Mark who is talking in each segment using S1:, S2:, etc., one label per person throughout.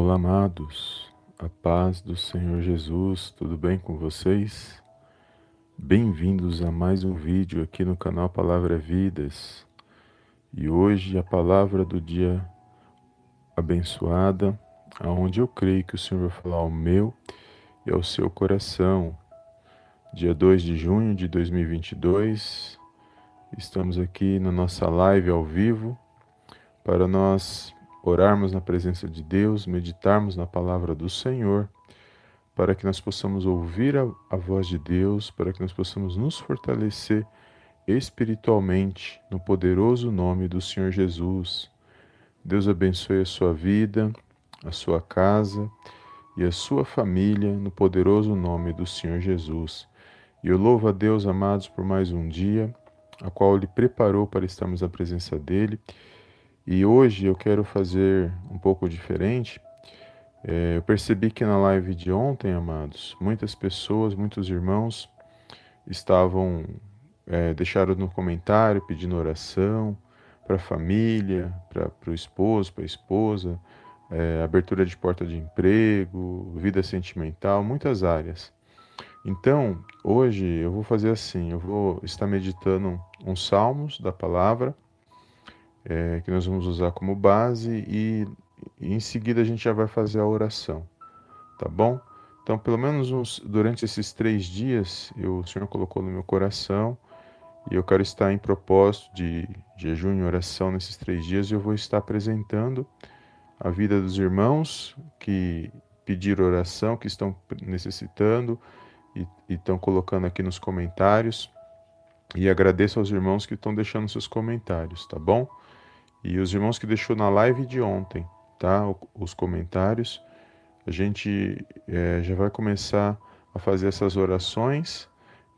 S1: Olá, amados, a paz do Senhor Jesus, tudo bem com vocês? Bem-vindos a mais um vídeo aqui no canal Palavra Vidas. E hoje a palavra do dia abençoada, aonde eu creio que o Senhor vai falar ao meu e ao seu coração. Dia 2 de junho de 2022, estamos aqui na nossa live ao vivo para nós orarmos na presença de Deus, meditarmos na palavra do Senhor, para que nós possamos ouvir a, a, voz de Deus, para que nós possamos nos fortalecer espiritualmente no poderoso nome do Senhor Jesus. Deus abençoe a sua vida, a sua casa e a sua família no poderoso nome do Senhor Jesus. E eu louvo a Deus, amados, por mais um dia, a qual Ele preparou para estarmos na presença dEle e hoje eu quero fazer um pouco diferente. É, eu percebi que na live de ontem, amados, muitas pessoas, muitos irmãos estavam, é, deixaram no comentário pedindo oração para a família, para o esposo, para a esposa, é, abertura de porta de emprego, vida sentimental, muitas áreas. Então, hoje eu vou fazer assim: eu vou estar meditando uns salmos da palavra é, que nós vamos usar como base e, e, em seguida a gente já vai fazer a oração, tá bom? Então, pelo menos uns, durante esses três dias, eu, o Senhor colocou no meu coração e eu quero estar em propósito de, jejum e oração nesses três dias e eu vou estar apresentando a vida dos irmãos que pediram oração, que estão necessitando e estão colocando aqui nos comentários. E agradeço aos irmãos que estão deixando seus comentários, tá bom? E os irmãos que deixou na live de ontem, tá? Os comentários. A gente é, já vai começar a fazer essas orações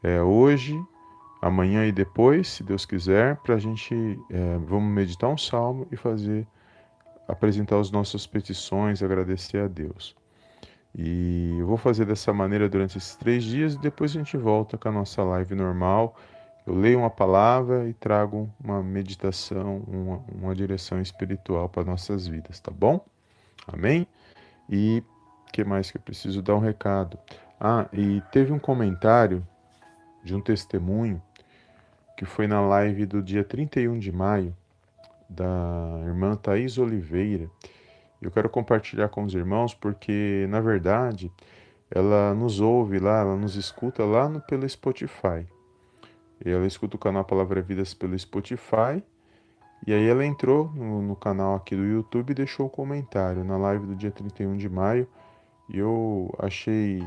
S1: é, hoje, amanhã e depois, se Deus quiser, para a gente é, vamos meditar um salmo e fazer apresentar as nossas petições, agradecer a Deus. E eu vou fazer dessa maneira durante esses três dias e depois a gente volta com a nossa live normal eu leio uma palavra e trago uma meditação, uma, uma direção espiritual para nossas vidas, tá bom? Amém? E o que mais que eu preciso dar um recado? Ah, e teve um comentário de um testemunho que foi na live do dia 31 de maio da irmã Thaís Oliveira. Eu quero compartilhar com os irmãos porque, na verdade, ela nos ouve lá, ela nos escuta lá no, pelo Spotify. Ela escuta o canal Palavra Vidas pelo Spotify. E aí ela entrou no, no, canal aqui do YouTube e deixou um comentário na live do dia 31 de maio. E eu achei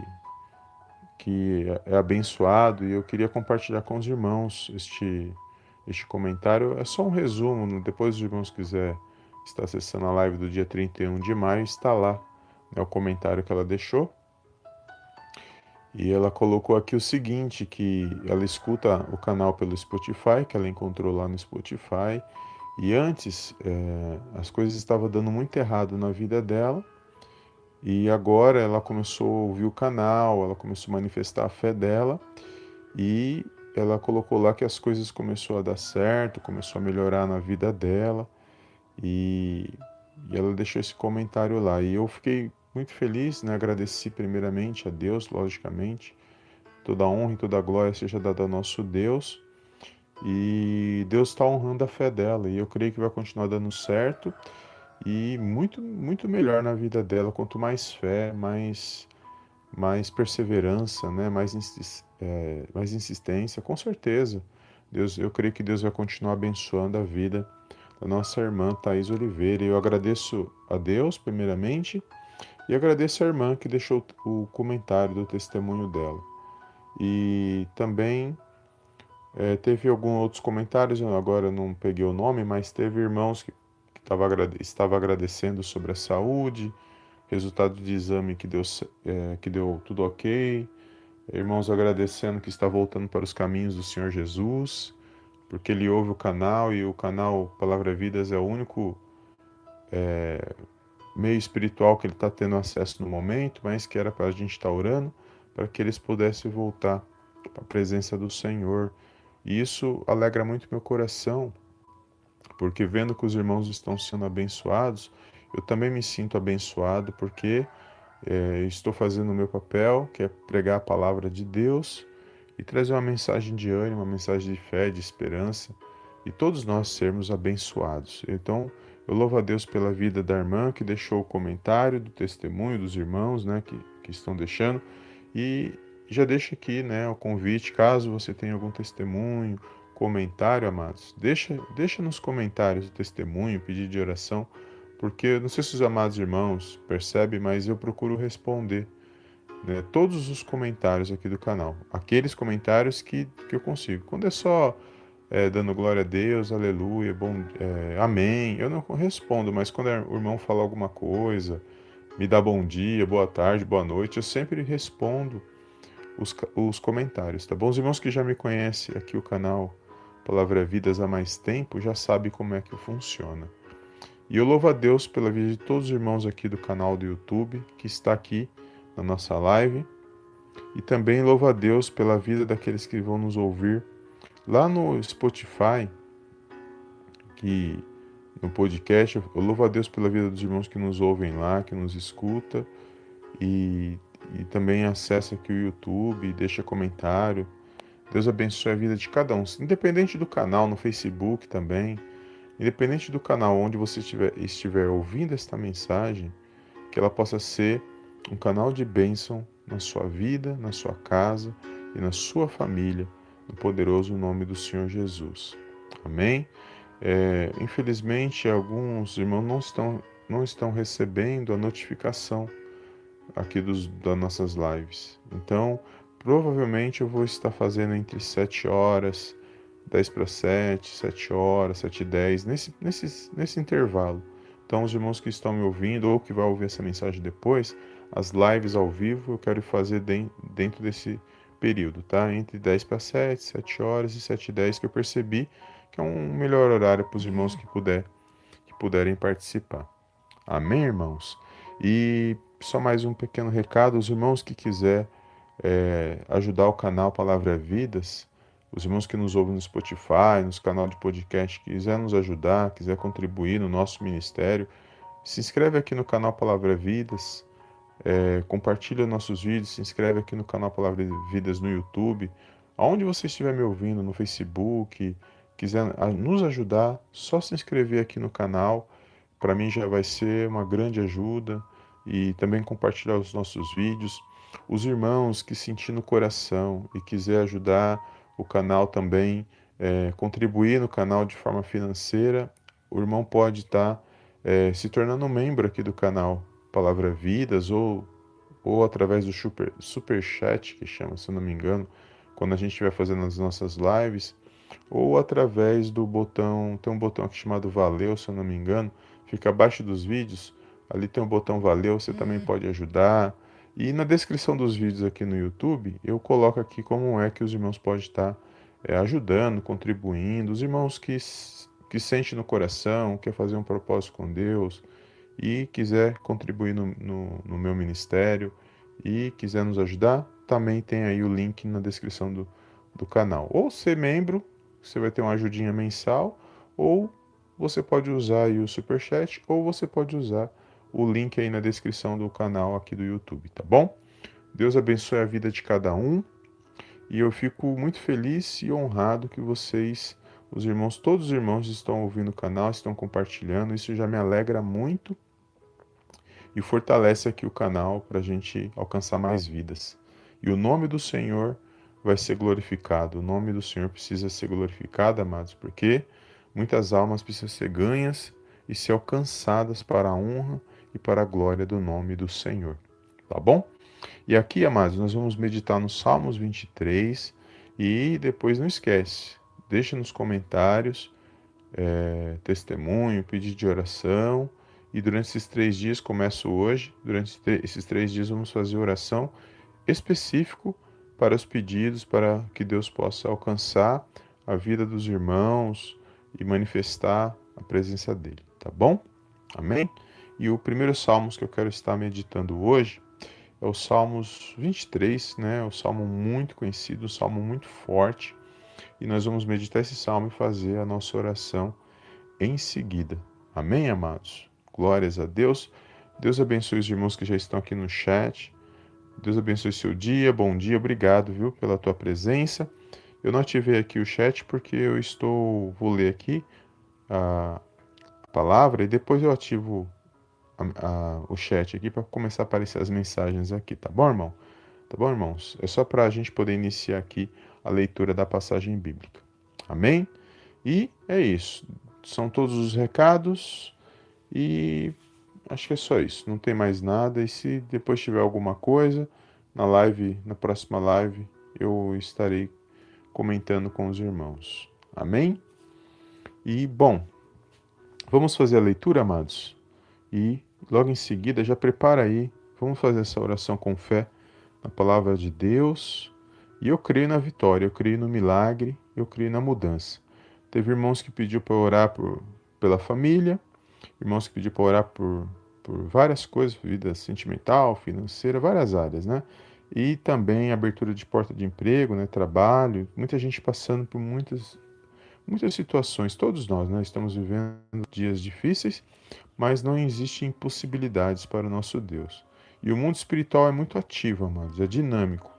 S1: que é abençoado e eu queria compartilhar com os irmãos este, este comentário. É só um resumo, né? depois os irmãos quiser estar acessando a live do dia 31 de maio, está lá né, o comentário que ela deixou. E ela colocou aqui o seguinte, que ela escuta o canal pelo Spotify, que ela encontrou lá no Spotify, e antes é, as coisas estavam dando muito errado na vida dela, e agora ela começou a ouvir o canal, ela começou a manifestar a fé dela, e ela colocou lá que as coisas começou a dar certo, começou a melhorar na vida dela, e, e ela deixou esse comentário lá. E eu fiquei muito feliz, né? agradeci primeiramente a Deus, logicamente. Toda a honra e toda a glória seja dada ao nosso Deus. E Deus está honrando a fé dela e eu creio que vai continuar dando certo e muito muito melhor na vida dela. Quanto mais fé, mais mais perseverança, né? Mais é, mais insistência, com certeza. Deus, eu creio que Deus vai continuar abençoando a vida da nossa irmã Thais Oliveira. Eu agradeço a Deus primeiramente e agradeço a irmã que deixou o comentário do testemunho dela. E também é, teve alguns outros comentários, agora não peguei o nome, mas teve irmãos que, que tava, estavam agradecendo sobre a saúde, resultado de exame que deu, é, que deu tudo ok, irmãos agradecendo que está voltando para os caminhos do Senhor Jesus, porque ele ouve o canal e o canal Palavra Vidas é o único é, meio espiritual que ele está tendo acesso no momento, mas que era para a gente estar tá orando, para que eles pudessem voltar para a presença do Senhor. E isso alegra muito meu coração, porque vendo que os irmãos estão sendo abençoados, eu também me sinto abençoado porque é, estou fazendo o meu papel, que é pregar a palavra de Deus e trazer uma mensagem de ânimo, uma mensagem de fé, de esperança e todos nós sermos abençoados. Então, eu louvo a Deus pela vida da irmã que deixou o comentário, do testemunho dos irmãos né, que, que estão deixando. E já deixa aqui né, o convite, caso você tenha algum testemunho, comentário, amados, deixa, deixa nos comentários o testemunho, pedido de oração, porque não sei se os amados irmãos percebem, mas eu procuro responder né, todos os comentários aqui do canal, aqueles comentários que, que eu consigo. Quando é só é, dando glória a Deus, aleluia, bom, é, amém, eu não respondo, mas quando o irmão fala alguma coisa, me dá bom dia, boa tarde, boa noite, eu sempre respondo os, os comentários, tá bom? Os irmãos que já me conhecem aqui o canal Palavra Vidas há mais tempo já sabem como é que funciona. E eu louvo a Deus pela vida de todos os irmãos aqui do canal do YouTube que está aqui na nossa live. E também louvo a Deus pela vida daqueles que vão nos ouvir lá no Spotify, que no podcast, eu louvo a Deus pela vida dos irmãos que nos ouvem lá, que nos escuta e, e também acessa aqui o YouTube, deixa comentário. Deus abençoe a vida de cada um, independente do canal, no Facebook também, independente do canal onde você estiver, estiver ouvindo esta mensagem, que ela possa ser um canal de bênção na sua vida, na sua casa e na sua família, no poderoso nome do Senhor Jesus. Amém? É, infelizmente, alguns irmãos não estão, não estão recebendo a notificação aqui dos, das nossas lives. Então, Provavelmente eu vou estar fazendo entre 7 horas, 10 para 7, 7 horas, 7 e 10, nesse, nesse, nesse intervalo. Então, os irmãos que estão me ouvindo ou que vão ouvir essa mensagem depois, as lives ao vivo eu quero fazer dentro desse período, tá? Entre 10 para 7, 7 horas e 7 e 10, que eu percebi que é um melhor horário para os irmãos que, puder, que puderem participar. Amém, irmãos? E só mais um pequeno recado: os irmãos que quiser é, ajudar o canal Palavra Vidas, os irmãos que nos ouvem no Spotify, nos canal de podcast, quiser nos ajudar, quiser contribuir no nosso ministério, se inscreve aqui no canal Palavra Vidas, é, compartilha nossos vídeos, se inscreve aqui no canal Palavra Vidas no YouTube, aonde você estiver me ouvindo, no Facebook, quiser nos ajudar, só se inscrever aqui no canal, para mim já vai ser uma grande ajuda. E também compartilhar os nossos vídeos. Os irmãos que sentir no coração e quiser ajudar o canal também, é, contribuir no canal de forma financeira, o irmão pode estar tá, é, se tornando membro aqui do canal Palavra Vidas ou, ou através do super, super chat, que chama, se eu não me engano, quando a gente estiver fazendo as nossas lives, ou através do botão, tem um botão aqui chamado Valeu, se eu não me engano, fica abaixo dos vídeos, ali tem o um botão Valeu, você também hum. pode ajudar, e na descrição dos vídeos aqui no YouTube, eu coloco aqui como é que os irmãos podem estar é, ajudando, contribuindo, os irmãos que, que sentem no coração, quer fazer um propósito com Deus e quiser contribuir no, no, no meu ministério e quiser nos ajudar, também tem aí o link na descrição do, do canal. Ou ser membro, você vai ter uma ajudinha mensal, ou você pode usar aí o Superchat, ou você pode usar o link aí na descrição do canal aqui do YouTube, tá bom? Deus abençoe a vida de cada um e eu fico muito feliz e honrado que vocês, os irmãos, todos os irmãos estão ouvindo o canal, estão compartilhando, isso já me alegra muito e fortalece aqui o canal para a gente alcançar mais vidas. E o nome do Senhor vai ser glorificado, o nome do Senhor precisa ser glorificado, amados, porque muitas almas precisam ser ganhas e ser alcançadas para a honra e para a glória do nome do Senhor. Tá bom? E aqui, amados, nós vamos meditar no Salmos 23 e depois não esquece, deixa nos comentários é, testemunho, pedido de oração. E durante esses três dias, começo hoje, durante esses três dias vamos fazer oração específico para os pedidos, para que Deus possa alcançar a vida dos irmãos e manifestar a presença dele, tá bom? Amém? E o primeiro salmos que eu quero estar meditando hoje é o Salmos 23, né? O salmo muito conhecido, um salmo muito forte. E nós vamos meditar esse salmo e fazer a nossa oração em seguida. Amém, amados? Glórias a Deus. Deus abençoe os irmãos que já estão aqui no chat. Deus abençoe seu dia, bom dia, obrigado, viu, pela tua presença. Eu não ativei aqui o chat porque eu estou, vou ler aqui a palavra e depois eu ativo a, a, o chat aqui para começar a aparecer as mensagens aqui, tá bom, irmão? Tá bom, irmãos? É só para a gente poder iniciar aqui a leitura da passagem bíblica. Amém? E é isso. São todos os recados e acho que é só isso. Não tem mais nada. E se depois tiver alguma coisa na live, na próxima live, eu estarei comentando com os irmãos. Amém? E bom, vamos fazer a leitura, amados. E logo em seguida já prepara aí. Vamos fazer essa oração com fé na palavra de Deus. E eu creio na vitória, eu creio no milagre, eu creio na mudança. Teve irmãos que pediu para orar por, pela família, irmãos que pediu para orar por, por várias coisas, vida sentimental, financeira, várias áreas, né? E também abertura de porta de emprego, né? Trabalho, muita gente passando por muitas muitas situações. Todos nós, né? Estamos vivendo dias difíceis, mas não existem impossibilidades para o nosso Deus. E o mundo espiritual é muito ativo, amados, é dinâmico.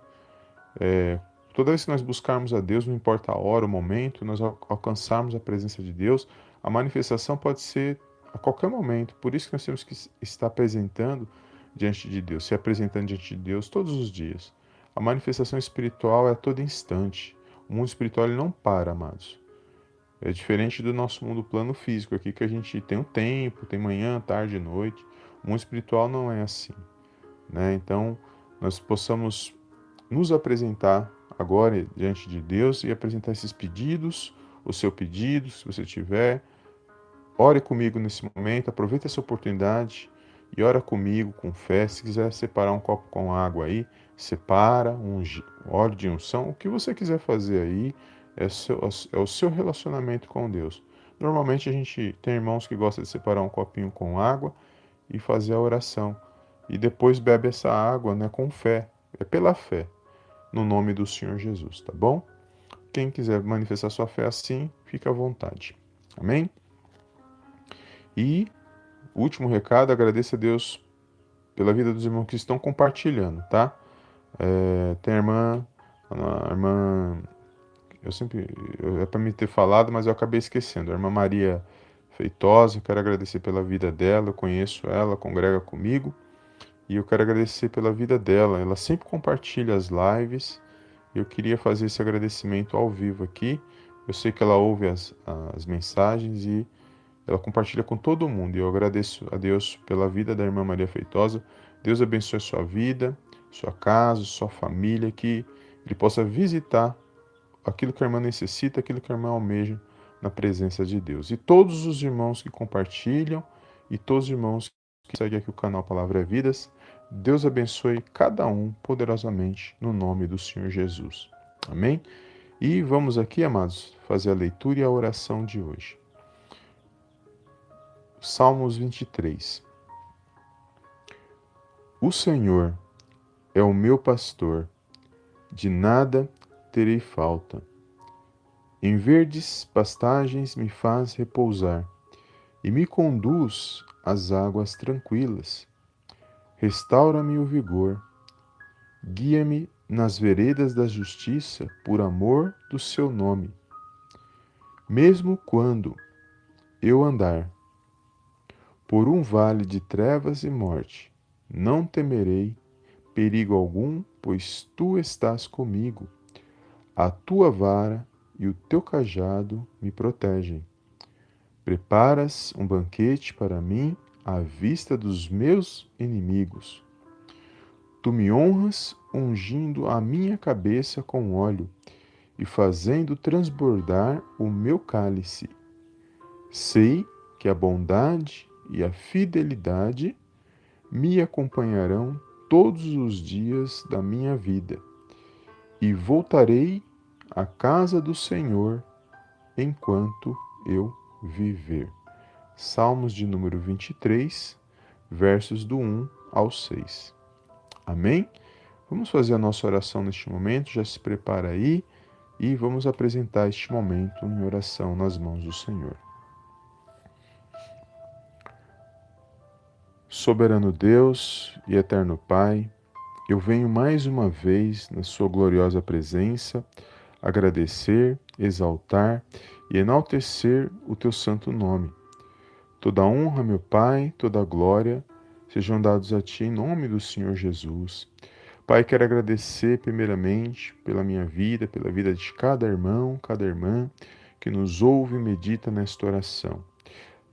S1: É, toda vez que nós buscarmos a Deus, não importa a hora, o momento, nós alcançarmos a presença de Deus, a manifestação pode ser a qualquer momento. Por isso que nós temos que estar apresentando diante de Deus, se apresentando diante de Deus todos os dias. A manifestação espiritual é a todo instante. O mundo espiritual não para, amados. É diferente do nosso mundo plano físico aqui, que a gente tem um tempo, tem manhã, tarde, noite. O mundo espiritual não é assim. Né? Então, nós possamos nos apresentar agora diante de Deus e apresentar esses pedidos, o seu pedido, se você tiver. Ore comigo nesse momento, aproveite essa oportunidade e ora comigo com fé. Se quiser separar um copo com água aí, separa, um óleo de unção, o que você quiser fazer aí é, seu, é o seu relacionamento com Deus. Normalmente a gente tem irmãos que gostam de separar um copinho com água e fazer a oração e depois bebe essa água né, com fé. É pela fé, no nome do Senhor Jesus, tá bom? Quem quiser manifestar sua fé assim, fica à vontade. Amém? E, último recado, agradeço a Deus pela vida dos irmãos que estão compartilhando, tá? É, tem a irmã, a irmã, eu sempre, é para me ter falado, mas eu acabei esquecendo. A irmã Maria Feitosa, quero agradecer pela vida dela, eu conheço ela, congrega comigo. E eu quero agradecer pela vida dela. Ela sempre compartilha as lives. Eu queria fazer esse agradecimento ao vivo aqui. Eu sei que ela ouve as, as mensagens e ela compartilha com todo mundo. E eu agradeço a Deus pela vida da irmã Maria Feitosa. Deus abençoe sua vida, sua casa, sua família, que Ele possa visitar aquilo que a irmã necessita, aquilo que a irmã almeja na presença de Deus. E todos os irmãos que compartilham e todos os irmãos que seguem aqui o canal Palavra é Vidas, Deus abençoe cada um poderosamente no nome do Senhor Jesus. Amém? E vamos aqui, amados, fazer a leitura e a oração de hoje. Salmos 23. O Senhor é o meu pastor, de nada terei falta. Em verdes pastagens me faz repousar e me conduz às águas tranquilas Restaura-me o vigor, guia-me nas veredas da justiça por amor do seu nome. Mesmo quando eu andar por um vale de trevas e morte, não temerei perigo algum, pois tu estás comigo. A tua vara e o teu cajado me protegem. Preparas um banquete para mim à vista dos meus inimigos. Tu me honras ungindo a minha cabeça com óleo e fazendo transbordar o meu cálice. Sei que a bondade e a fidelidade me acompanharão todos os dias da minha vida, e voltarei à casa do Senhor enquanto eu viver. Salmos de número 23, versos do 1 ao 6. Amém? Vamos fazer a nossa oração neste momento, já se prepara aí e vamos apresentar este momento em oração nas mãos do Senhor. Soberano Deus e eterno Pai, eu venho mais uma vez na Sua gloriosa presença agradecer, exaltar e enaltecer o Teu santo nome. Toda honra, meu Pai, toda glória sejam dados a Ti em nome do Senhor Jesus. Pai, quero agradecer primeiramente pela minha vida, pela vida de cada irmão, cada irmã que nos ouve e medita nesta oração.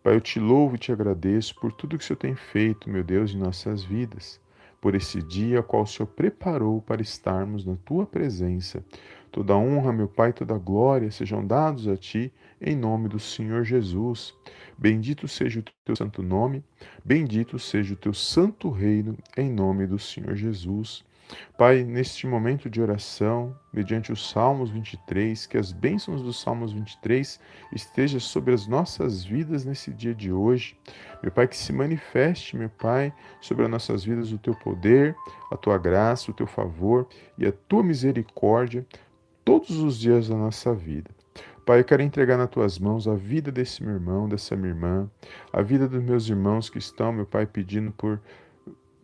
S1: Pai, eu te louvo e te agradeço por tudo que o Senhor tem feito, meu Deus, em nossas vidas, por esse dia qual o Senhor preparou para estarmos na tua presença. Toda honra, meu Pai, toda glória sejam dados a ti, em nome do Senhor Jesus. Bendito seja o teu santo nome, bendito seja o teu santo reino, em nome do Senhor Jesus. Pai, neste momento de oração, mediante os Salmos 23, que as bênçãos dos Salmos 23 estejam sobre as nossas vidas nesse dia de hoje. Meu Pai, que se manifeste, meu Pai, sobre as nossas vidas o teu poder, a tua graça, o teu favor e a tua misericórdia todos os dias da nossa vida. Pai, eu quero entregar nas tuas mãos a vida desse meu irmão, dessa minha irmã, a vida dos meus irmãos que estão, meu Pai, pedindo por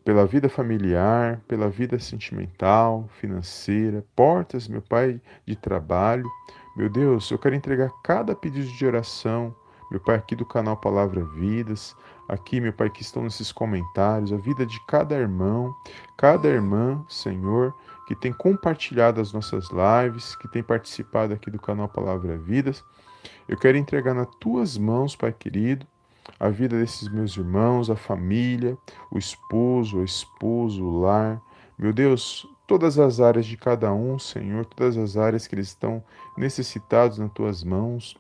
S1: pela vida familiar, pela vida sentimental, financeira, portas, meu Pai, de trabalho. Meu Deus, eu quero entregar cada pedido de oração, meu Pai, aqui do canal Palavra Vidas, aqui, meu Pai, que estão nesses comentários, a vida de cada irmão, cada irmã, Senhor, que tem compartilhado as nossas lives, que tem participado aqui do canal Palavra Vidas. Eu quero entregar nas tuas mãos, Pai querido, a vida desses meus irmãos, a família, o esposo, o esposo, o lar. Meu Deus, todas as áreas de cada um, Senhor, todas as áreas que eles estão necessitados nas tuas mãos.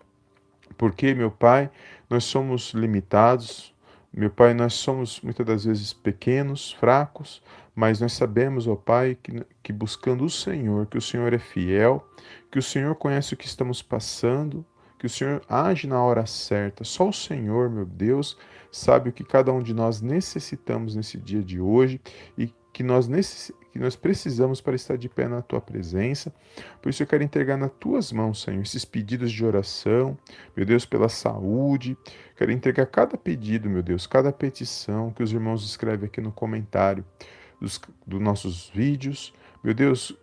S1: Porque, meu Pai, nós somos limitados, meu Pai, nós somos muitas das vezes pequenos, fracos, mas nós sabemos, ó Pai, que, que buscando o Senhor, que o Senhor é fiel, que o Senhor conhece o que estamos passando, que o Senhor age na hora certa. Só o Senhor, meu Deus, sabe o que cada um de nós necessitamos nesse dia de hoje e que nós, necess... que nós precisamos para estar de pé na tua presença. Por isso eu quero entregar nas tuas mãos, Senhor, esses pedidos de oração, meu Deus, pela saúde. Quero entregar cada pedido, meu Deus, cada petição que os irmãos escrevem aqui no comentário dos, dos nossos vídeos. Meu Deus,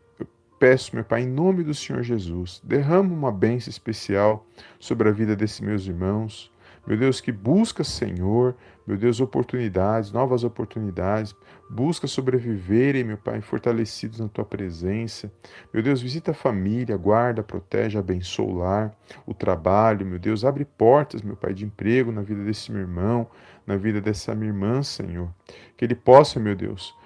S1: peço, meu Pai, em nome do Senhor Jesus, derrama uma bênção especial sobre a vida desses meus irmãos. Meu Deus, que busca, Senhor, meu Deus, oportunidades, novas oportunidades, busca sobreviverem, meu Pai, fortalecidos na tua presença. Meu Deus, visita a família, guarda, protege, abençoa o lar, o trabalho, meu Deus, abre portas, meu Pai, de emprego na vida desse meu irmão, na vida dessa minha irmã, Senhor. Que ele possa, meu Deus,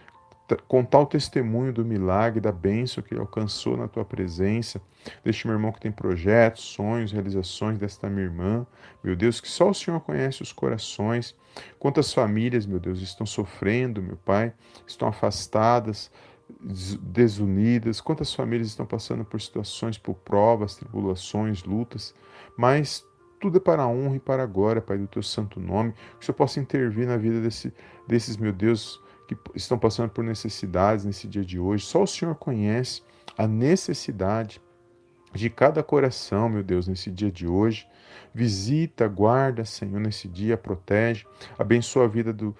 S1: contar o testemunho do milagre, da bênção que ele alcançou na tua presença, deste meu irmão que tem projetos, sonhos, realizações, desta minha irmã. Meu Deus, que só o Senhor conhece os corações. Quantas famílias, meu Deus, estão sofrendo, meu Pai, estão afastadas, desunidas, quantas famílias estão passando por situações, por provas, tribulações, lutas, mas tudo é para a honra e para a glória, Pai, do teu santo nome, que o Senhor possa intervir na vida desse, desses, meu Deus, que estão passando por necessidades nesse dia de hoje. Só o Senhor conhece a necessidade de cada coração, meu Deus, nesse dia de hoje. Visita, guarda, Senhor, nesse dia, protege, abençoa a vida do,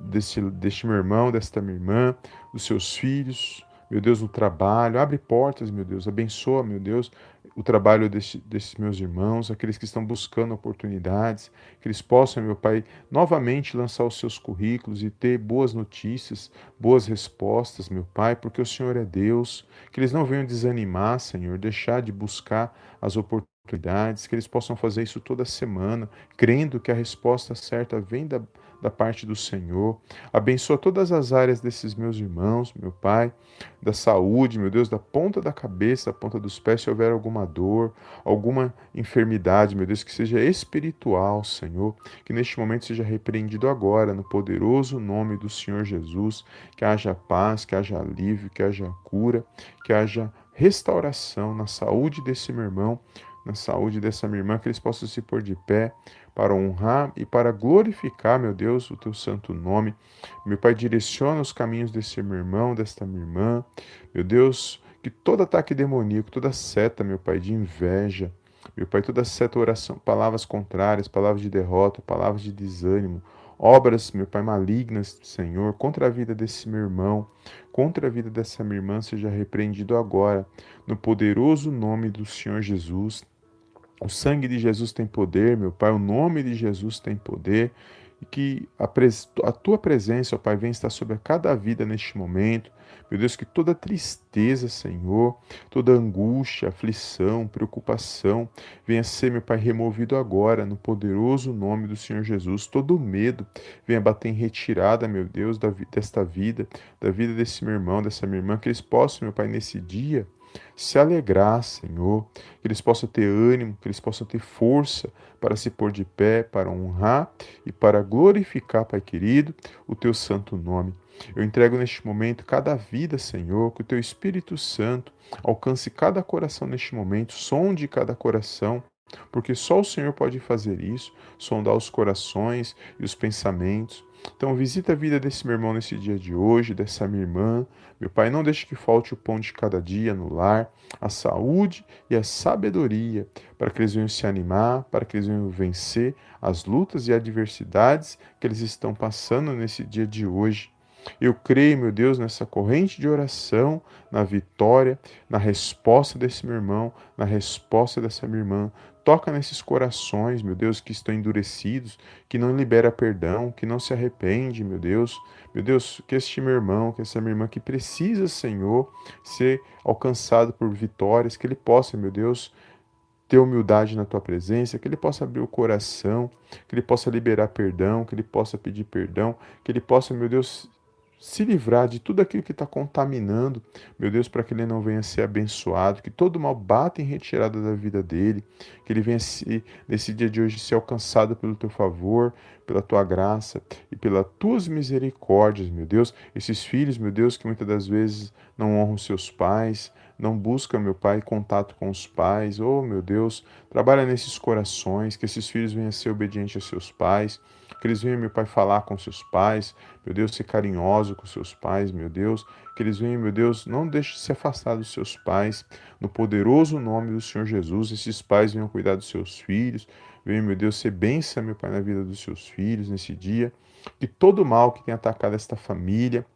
S1: deste, deste meu irmão, desta minha irmã, dos seus filhos, meu Deus, no trabalho. Abre portas, meu Deus, abençoa, meu Deus, o trabalho desse, desses meus irmãos, aqueles que estão buscando oportunidades, que eles possam, meu Pai, novamente lançar os seus currículos e ter boas notícias, boas respostas, meu Pai, porque o Senhor é Deus, que eles não venham desanimar, Senhor, deixar de buscar as oportunidades, que eles possam fazer isso toda semana, crendo que a resposta certa vem da da parte do Senhor. Abençoa todas as áreas desses meus irmãos, meu Pai, da saúde, meu Deus, da ponta da cabeça, da ponta dos pés, se houver alguma dor, alguma enfermidade, meu Deus, que seja espiritual, Senhor, que neste momento seja repreendido agora, no poderoso nome do Senhor Jesus, que haja paz, que haja alívio, que haja cura, que haja restauração na saúde desse meu irmão, na saúde dessa minha irmã, que eles possam se pôr de pé para honrar e para glorificar, meu Deus, o teu santo nome. Meu Pai, direciona os caminhos desse meu irmão, desta minha irmã. Meu Deus, que todo ataque demoníaco, toda seta, meu Pai, de inveja, meu Pai, toda seta oração, palavras contrárias, palavras de derrota, palavras de desânimo, obras, meu Pai, malignas, Senhor, contra a vida desse meu irmão, contra a vida dessa minha irmã, seja repreendido agora, no poderoso nome do Senhor Jesus. O sangue de Jesus tem poder, meu Pai, o nome de Jesus tem poder e que a, a, tua presença, ó Pai, venha estar sobre cada vida neste momento. Meu Deus, que toda tristeza, Senhor, toda angústia, aflição, preocupação, venha ser, meu Pai, removido agora, no poderoso nome do Senhor Jesus. Todo medo venha bater em retirada, meu Deus, da, desta vida, da vida desse meu irmão, dessa minha irmã, que eles possam, meu Pai, nesse dia, se alegrar, Senhor, que eles possam ter ânimo, que eles possam ter força para se pôr de pé, para honrar e para glorificar, Pai querido, o teu santo nome. Eu entrego neste momento cada vida, Senhor, que o teu Espírito Santo alcance cada coração neste momento, sonde cada coração, porque só o Senhor pode fazer isso, sondar os corações e os pensamentos. Então, visita a vida desse meu irmão nesse dia de hoje, dessa minha irmã. Meu Pai, não deixe que falte o pão de cada dia no lar, a saúde e a sabedoria, para que eles venham se animar, para que eles venham vencer as lutas e adversidades que eles estão passando nesse dia de hoje. Eu creio, meu Deus, nessa corrente de oração, na vitória, na resposta desse meu irmão, na resposta dessa minha irmã. Toca nesses corações, meu Deus, que estão endurecidos, que não libera perdão, que não se arrepende, meu Deus. Meu Deus, que este meu irmão, que essa minha irmã que precisa, Senhor, ser alcançado por vitórias, que ele possa, meu Deus, ter humildade na tua presença, que ele possa abrir o coração, que ele possa liberar perdão, que ele possa pedir perdão, que ele possa, meu Deus, se livrar de tudo aquilo que está contaminando, meu Deus, para que ele não venha ser abençoado, que todo mal bata em retirada da vida dele, que ele venha se, nesse dia de hoje ser alcançado pelo teu favor, pela tua graça e pelas tuas misericórdias, meu Deus. Esses filhos, meu Deus, que muitas das vezes não honram seus pais, não buscam, meu Pai, contato com os pais. Oh, meu Deus, trabalha nesses corações, que esses filhos venham a ser obedientes a seus pais, que eles venham, meu Pai, falar com seus pais, meu Deus, ser carinhoso com seus pais, meu Deus, que eles venham, meu Deus, não deixe se afastar dos seus pais, no poderoso nome do Senhor Jesus, esses pais venham cuidar dos seus filhos, venham, meu Deus, ser bênção, meu Pai, na vida dos seus filhos nesse dia, que todo mal que tem atacado esta família,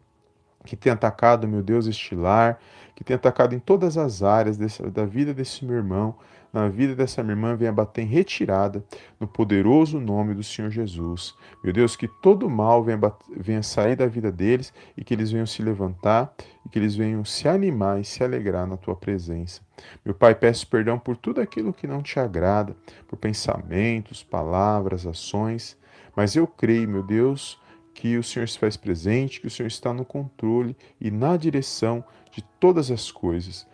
S1: que tem atacado, meu Deus, este lar, que tem atacado em todas as áreas desse, da vida desse meu irmão, na vida dessa minha irmã, venha bater em retirada no poderoso nome do Senhor Jesus. Meu Deus, que todo mal venha, venha sair da vida deles e que eles venham se levantar e que eles venham se animar e se alegrar na tua presença. Meu Pai, peço perdão por tudo aquilo que não te agrada, por pensamentos, palavras, ações, mas eu creio, meu Deus, que o Senhor se faz presente, que o Senhor está no controle e na direção de todas as coisas.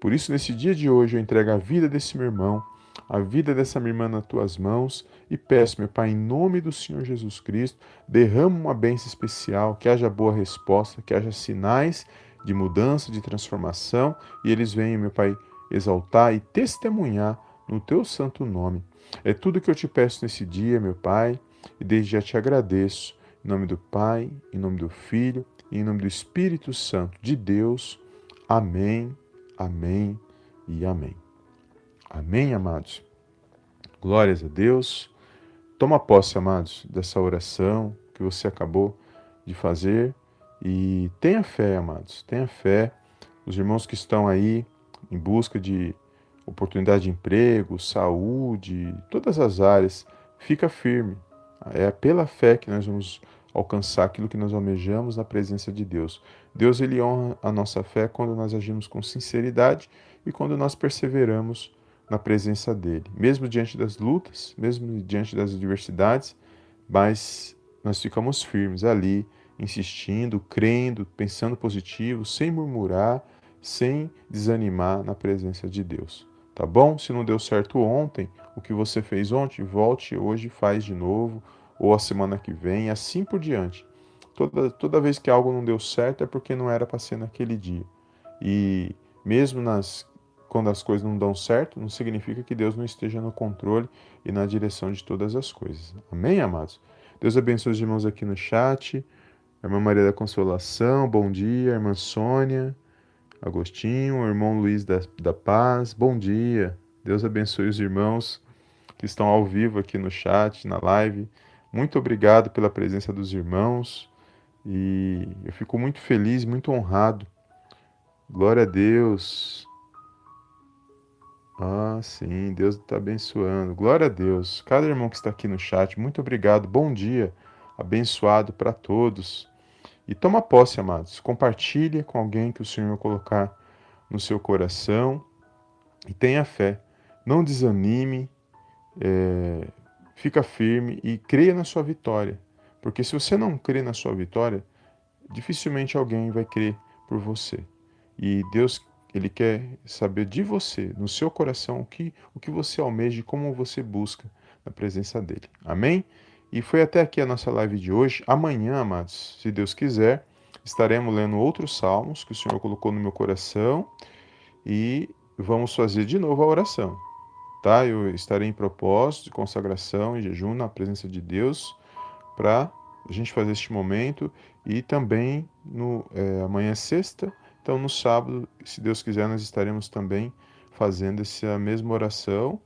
S1: Por isso, nesse dia de hoje, eu entrego a vida desse meu irmão, a vida dessa minha irmã nas tuas mãos e peço, meu Pai, em nome do Senhor Jesus Cristo, derrama uma bênção especial, que haja boa resposta, que haja sinais de mudança, de transformação e eles venham, meu Pai, exaltar e testemunhar no teu santo nome. É tudo que eu te peço nesse dia, meu Pai, e desde já te agradeço. Em nome do Pai, em nome do Filho e em nome do Espírito Santo de Deus. Amém, amém e amém. Amém, amados. Glórias a Deus. Toma posse, amados, dessa oração que você acabou de fazer e tenha fé, amados. Tenha fé. Os irmãos que estão aí em busca de oportunidade de emprego, saúde, todas as áreas, fica firme é pela fé que nós vamos alcançar aquilo que nós almejamos na presença de Deus. Deus ele honra a nossa fé quando nós agimos com sinceridade e quando nós perseveramos na presença dele, mesmo diante das lutas, mesmo diante das adversidades, mas nós ficamos firmes ali, insistindo, crendo, pensando positivo, sem murmurar, sem desanimar na presença de Deus. Tá bom? Se não deu certo ontem, o que você fez ontem, volte hoje e faz de novo, ou a semana que vem, assim por diante. Toda, toda vez que algo não deu certo é porque não era para ser naquele dia. E mesmo nas quando as coisas não dão certo, não significa que Deus não esteja no controle e na direção de todas as coisas. Amém, amados? Deus abençoe os irmãos aqui no chat. irmã Maria da Consolação, bom dia. irmã Sônia. Agostinho, irmão Luiz da, da Paz, bom dia. Deus abençoe os irmãos que estão ao vivo aqui no chat, na live. Muito obrigado pela presença dos irmãos e eu fico muito feliz, muito honrado. Glória a Deus. Ah, sim, Deus está abençoando. Glória a Deus. Cada irmão que está aqui no chat, muito obrigado. Bom dia. Abençoado para todos. E toma posse, amados. Compartilhe com alguém que o Senhor colocar no seu coração e tenha fé. Não desanime, é, fica firme e creia na sua vitória. Porque se você não crê na sua vitória, dificilmente alguém vai crer por você. E Deus ele quer saber de você, no seu coração, o que, o que você almeja e como você busca na presença dele. Amém? E foi até aqui a nossa live de hoje. Amanhã, amados, se Deus quiser, estaremos lendo outros salmos que o Senhor colocou no meu coração e vamos fazer de novo a oração. Tá? Eu estarei em propósito de consagração e jejum na presença de Deus para a gente fazer este momento e também no é, amanhã sexta então, no sábado, se Deus quiser, nós estaremos também fazendo essa mesma oração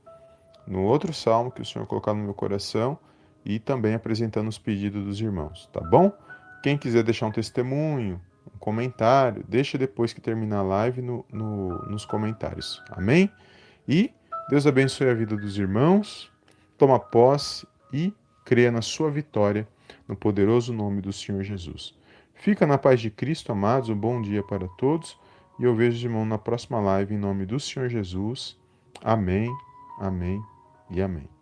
S1: no outro salmo que o Senhor colocar no meu coração e também apresentando os pedidos dos irmãos, tá bom? Quem quiser deixar um testemunho, um comentário, deixa depois que terminar a live no, no, nos comentários, amém? E Deus abençoe a vida dos irmãos, toma posse e creia na sua vitória, no poderoso nome do Senhor Jesus. Fica na paz de Cristo, amados. Um bom dia para todos. E eu vejo de mão na próxima live em nome do Senhor Jesus. Amém, amém e amém.